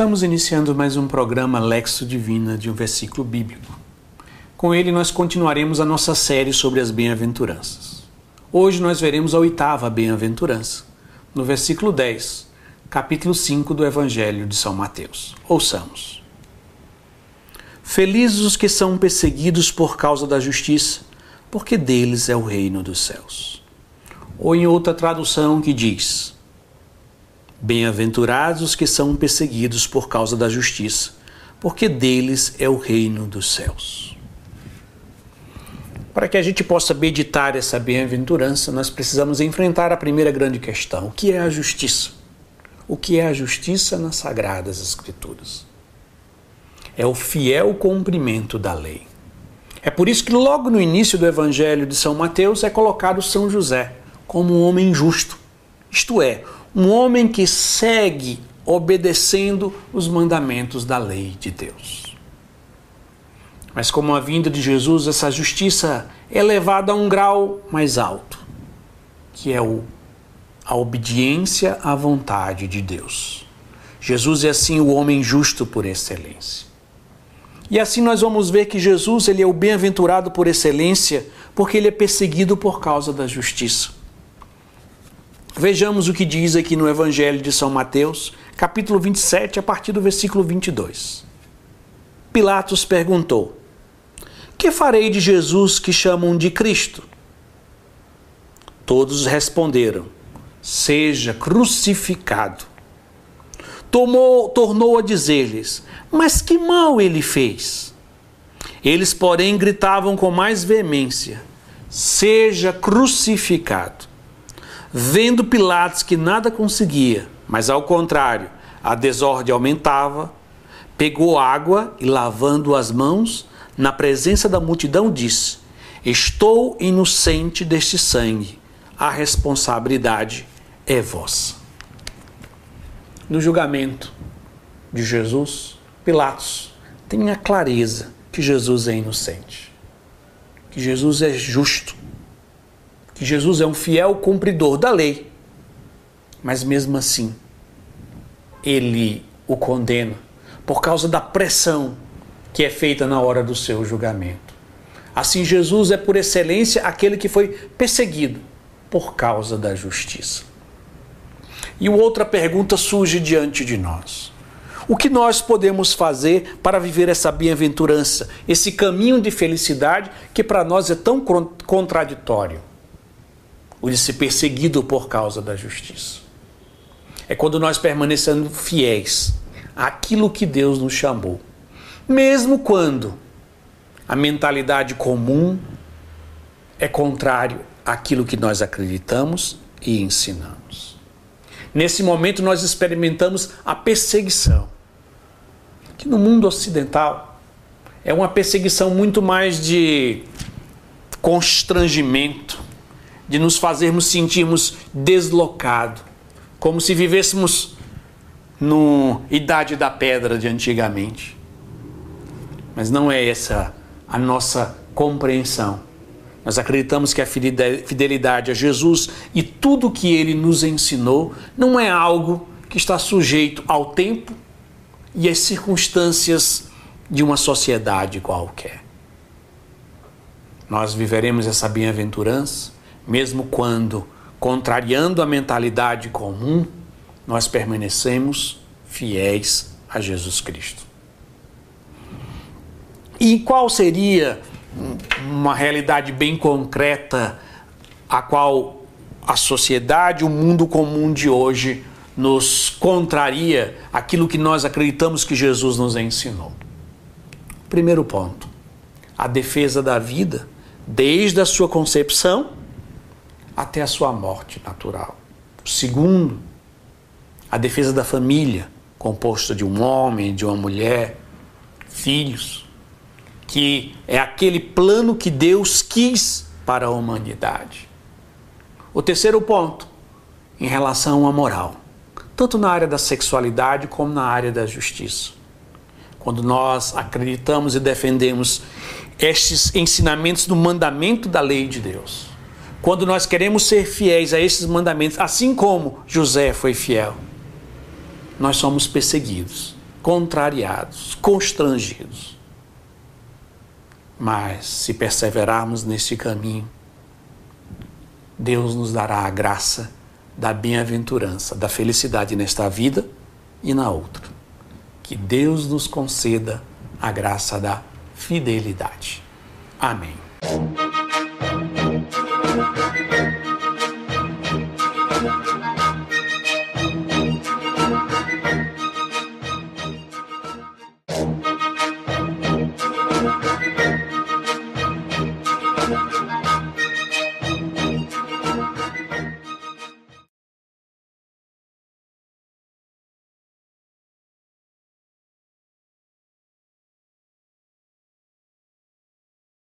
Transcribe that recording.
Estamos iniciando mais um programa Lexo Divina de um versículo bíblico. Com ele, nós continuaremos a nossa série sobre as bem-aventuranças. Hoje nós veremos a oitava bem-aventurança, no versículo 10, capítulo 5 do Evangelho de São Mateus. Ouçamos. Felizes os que são perseguidos por causa da justiça, porque deles é o reino dos céus. Ou em outra tradução que diz: Bem-aventurados os que são perseguidos por causa da justiça, porque deles é o reino dos céus. Para que a gente possa meditar essa bem-aventurança, nós precisamos enfrentar a primeira grande questão: o que é a justiça? O que é a justiça nas Sagradas Escrituras? É o fiel cumprimento da lei. É por isso que, logo no início do Evangelho de São Mateus, é colocado São José como um homem justo, isto é, um homem que segue obedecendo os mandamentos da lei de Deus. Mas com a vinda de Jesus, essa justiça é levada a um grau mais alto, que é o, a obediência à vontade de Deus. Jesus é assim o homem justo por excelência. E assim nós vamos ver que Jesus ele é o bem-aventurado por excelência, porque ele é perseguido por causa da justiça. Vejamos o que diz aqui no Evangelho de São Mateus, capítulo 27, a partir do versículo 22. Pilatos perguntou: que farei de Jesus que chamam de Cristo? Todos responderam: Seja crucificado. Tomou, tornou a dizer-lhes: Mas que mal ele fez? Eles, porém, gritavam com mais veemência: Seja crucificado. Vendo Pilatos que nada conseguia, mas ao contrário, a desordem aumentava, pegou água e, lavando as mãos, na presença da multidão, disse: Estou inocente deste sangue, a responsabilidade é vossa. No julgamento de Jesus, Pilatos tem a clareza que Jesus é inocente, que Jesus é justo, que Jesus é um fiel cumpridor da lei, mas mesmo assim, ele o condena por causa da pressão que é feita na hora do seu julgamento. Assim, Jesus é por excelência aquele que foi perseguido por causa da justiça. E outra pergunta surge diante de nós. O que nós podemos fazer para viver essa bem-aventurança, esse caminho de felicidade que para nós é tão contraditório? O de ser perseguido por causa da justiça. É quando nós permanecemos fiéis àquilo que Deus nos chamou mesmo quando a mentalidade comum é contrário àquilo que nós acreditamos e ensinamos. Nesse momento nós experimentamos a perseguição, que no mundo ocidental é uma perseguição muito mais de constrangimento, de nos fazermos sentirmos deslocados, como se vivêssemos no idade da pedra de antigamente. Mas não é essa a nossa compreensão. Nós acreditamos que a fidelidade a Jesus e tudo que ele nos ensinou não é algo que está sujeito ao tempo e às circunstâncias de uma sociedade qualquer. Nós viveremos essa bem-aventurança, mesmo quando, contrariando a mentalidade comum, nós permanecemos fiéis a Jesus Cristo. E qual seria uma realidade bem concreta a qual a sociedade, o mundo comum de hoje nos contraria aquilo que nós acreditamos que Jesus nos ensinou? Primeiro ponto, a defesa da vida, desde a sua concepção até a sua morte natural. Segundo, a defesa da família, composta de um homem, de uma mulher, filhos que é aquele plano que Deus quis para a humanidade. O terceiro ponto, em relação à moral, tanto na área da sexualidade como na área da justiça. Quando nós acreditamos e defendemos estes ensinamentos do mandamento da lei de Deus. Quando nós queremos ser fiéis a esses mandamentos, assim como José foi fiel, nós somos perseguidos, contrariados, constrangidos. Mas se perseverarmos neste caminho, Deus nos dará a graça da bem-aventurança, da felicidade nesta vida e na outra. Que Deus nos conceda a graça da fidelidade. Amém.